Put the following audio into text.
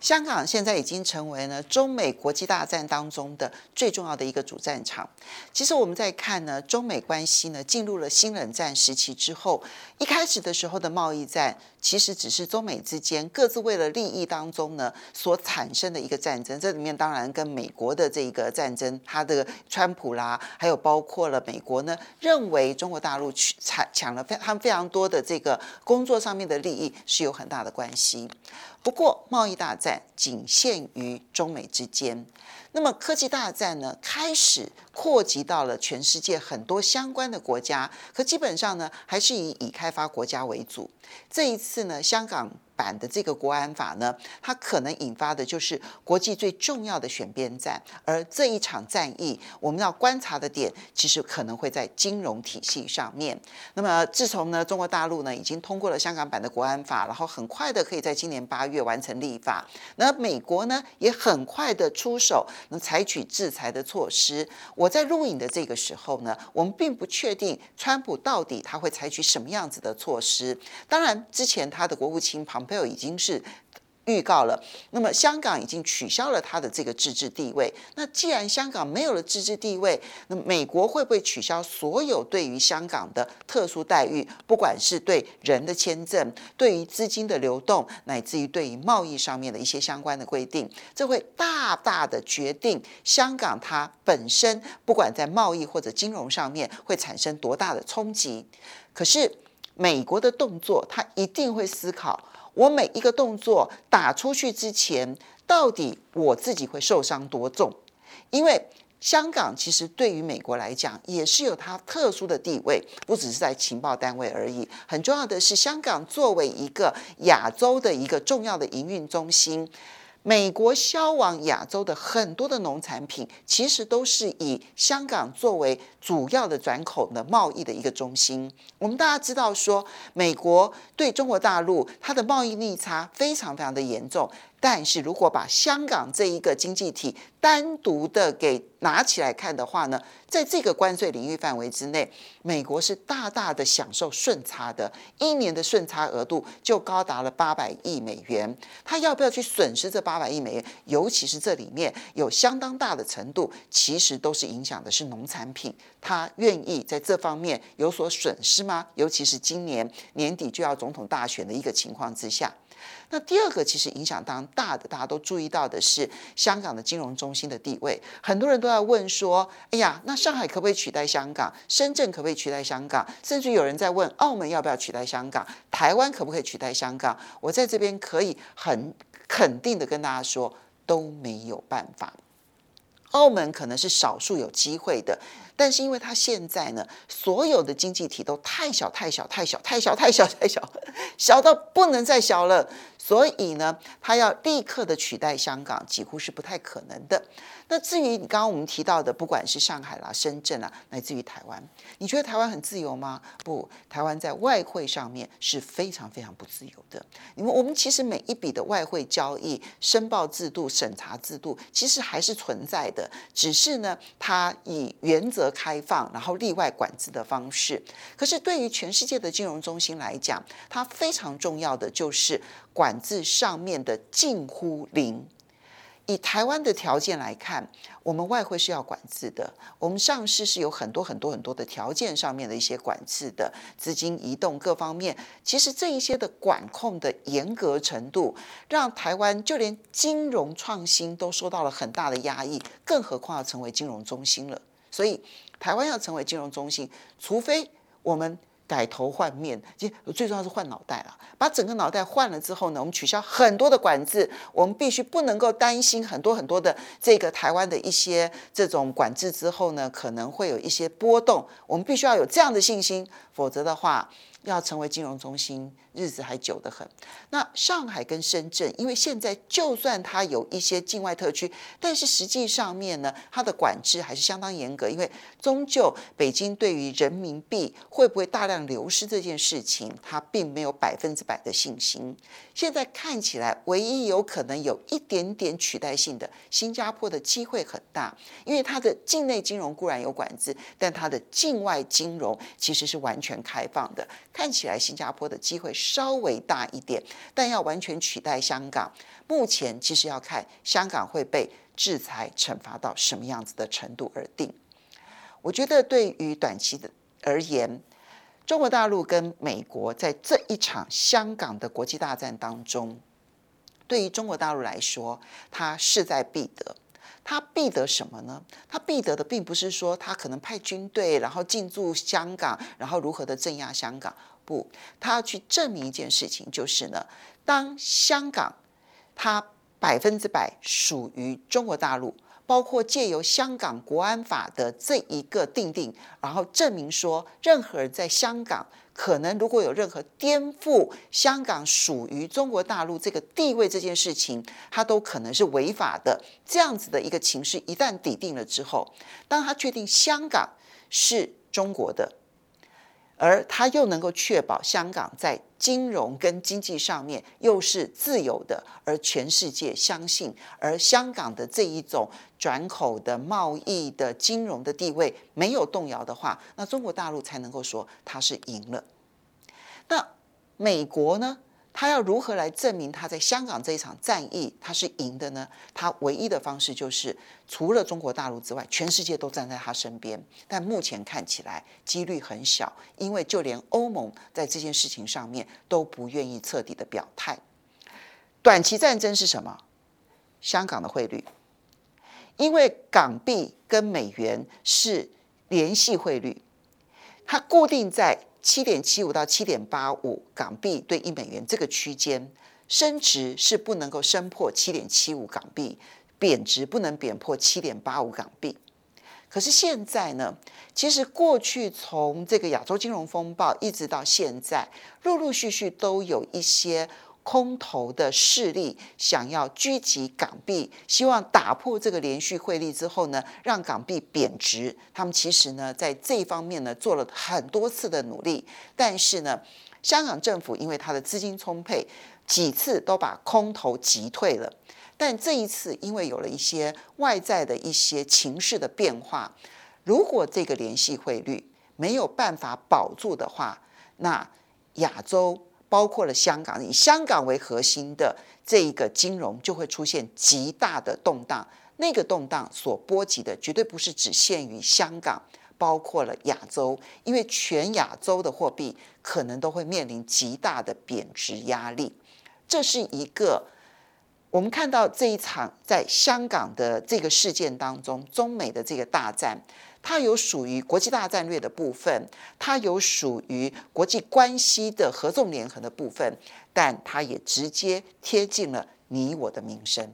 香港现在已经成为了中美国际大战当中的最重要的一个主战场。其实我们在看呢，中美关系呢进入了新冷战时期之后，一开始的时候的贸易战，其实只是中美之间各自为了利益当中呢所产生的一个战争。这里面当然跟美国的这个战争，它的川普啦，还有包括了美国呢认为中国大陆取抢抢了非他们非常多的这个工作上面的利益是有很大的关系。不过，贸易大战仅限于中美之间。那么，科技大战呢，开始扩及到了全世界很多相关的国家。可基本上呢，还是以以开发国家为主。这一次呢，香港版的这个国安法呢，它可能引发的就是国际最重要的选边站，而这一场战役，我们要观察的点，其实可能会在金融体系上面。那么，自从呢，中国大陆呢已经通过了香港版的国安法，然后很快的可以在今年八月完成立法，那美国呢也很快的出手，能采取制裁的措施。我在录影的这个时候呢，我们并不确定川普到底他会采取什么样子的措施。当然，之前他的国务卿庞。朋友已经是预告了，那么香港已经取消了它的这个自治地位。那既然香港没有了自治地位，那美国会不会取消所有对于香港的特殊待遇？不管是对人的签证、对于资金的流动，乃至于对于贸易上面的一些相关的规定，这会大大的决定香港它本身不管在贸易或者金融上面会产生多大的冲击。可是美国的动作，它一定会思考。我每一个动作打出去之前，到底我自己会受伤多重？因为香港其实对于美国来讲也是有它特殊的地位，不只是在情报单位而已。很重要的是，香港作为一个亚洲的一个重要的营运中心。美国销往亚洲的很多的农产品，其实都是以香港作为主要的转口的贸易的一个中心。我们大家知道说，美国对中国大陆它的贸易逆差非常非常的严重。但是如果把香港这一个经济体单独的给拿起来看的话呢，在这个关税领域范围之内，美国是大大的享受顺差的，一年的顺差额度就高达了八百亿美元。他要不要去损失这八百亿美元？尤其是这里面有相当大的程度，其实都是影响的是农产品，他愿意在这方面有所损失吗？尤其是今年年底就要总统大选的一个情况之下。那第二个其实影响当大的，大家都注意到的是香港的金融中心的地位。很多人都在问说：“哎呀，那上海可不可以取代香港？深圳可不可以取代香港？甚至有人在问澳门要不要取代香港？台湾可不可以取代香港？”我在这边可以很肯定的跟大家说，都没有办法。澳门可能是少数有机会的。但是因为它现在呢，所有的经济体都太小太小太小太小太小太小，小到不能再小了，所以呢，他要立刻的取代香港，几乎是不太可能的。那至于你刚刚我们提到的，不管是上海啦、深圳啦，来自于台湾，你觉得台湾很自由吗？不，台湾在外汇上面是非常非常不自由的。因为我们其实每一笔的外汇交易申报制度、审查制度，其实还是存在的，只是呢，它以原则开放，然后例外管制的方式。可是对于全世界的金融中心来讲，它非常重要的就是管制上面的近乎零。以台湾的条件来看，我们外汇是要管制的，我们上市是有很多很多很多的条件上面的一些管制的，资金移动各方面，其实这一些的管控的严格程度，让台湾就连金融创新都受到了很大的压抑，更何况要成为金融中心了。所以，台湾要成为金融中心，除非我们。改头换面，其实最重要是换脑袋了。把整个脑袋换了之后呢，我们取消很多的管制，我们必须不能够担心很多很多的这个台湾的一些这种管制之后呢，可能会有一些波动。我们必须要有这样的信心，否则的话，要成为金融中心，日子还久得很。那上海跟深圳，因为现在就算它有一些境外特区，但是实际上面呢，它的管制还是相当严格，因为终究北京对于人民币会不会大量流失这件事情，它并没有百分之百的信心。现在看起来，唯一有可能有一点点取代性的，新加坡的机会很大，因为它的境内金融固然有管制，但它的境外金融其实是完全全开放的。看起来新加坡的机会稍微大一点，但要完全取代香港，目前其实要看香港会被制裁惩罚到什么样子的程度而定。我觉得对于短期的而言，中国大陆跟美国在这一场香港的国际大战当中，对于中国大陆来说，它势在必得。他必得什么呢？他必得的并不是说他可能派军队然后进驻香港，然后如何的镇压香港。不，他要去证明一件事情，就是呢，当香港它百分之百属于中国大陆。包括借由香港国安法的这一个定定，然后证明说，任何人在香港可能如果有任何颠覆香港属于中国大陆这个地位这件事情，他都可能是违法的。这样子的一个情势一旦抵定了之后，当他确定香港是中国的。而它又能够确保香港在金融跟经济上面又是自由的，而全世界相信，而香港的这一种转口的贸易的金融的地位没有动摇的话，那中国大陆才能够说它是赢了。那美国呢？他要如何来证明他在香港这一场战役他是赢的呢？他唯一的方式就是除了中国大陆之外，全世界都站在他身边。但目前看起来几率很小，因为就连欧盟在这件事情上面都不愿意彻底的表态。短期战争是什么？香港的汇率，因为港币跟美元是联系汇率，它固定在。七点七五到七点八五港币兑一美元这个区间，升值是不能够升破七点七五港币，贬值不能贬破七点八五港币。可是现在呢，其实过去从这个亚洲金融风暴一直到现在，陆陆续续都有一些。空头的势力想要狙击港币，希望打破这个连续汇率之后呢，让港币贬值。他们其实呢，在这方面呢，做了很多次的努力，但是呢，香港政府因为它的资金充沛，几次都把空头击退了。但这一次，因为有了一些外在的一些情势的变化，如果这个联系汇率没有办法保住的话，那亚洲。包括了香港，以香港为核心的这一个金融就会出现极大的动荡。那个动荡所波及的绝对不是只限于香港，包括了亚洲，因为全亚洲的货币可能都会面临极大的贬值压力。这是一个我们看到这一场在香港的这个事件当中，中美的这个大战。它有属于国际大战略的部分，它有属于国际关系的合纵连横的部分，但它也直接贴近了你我的民生。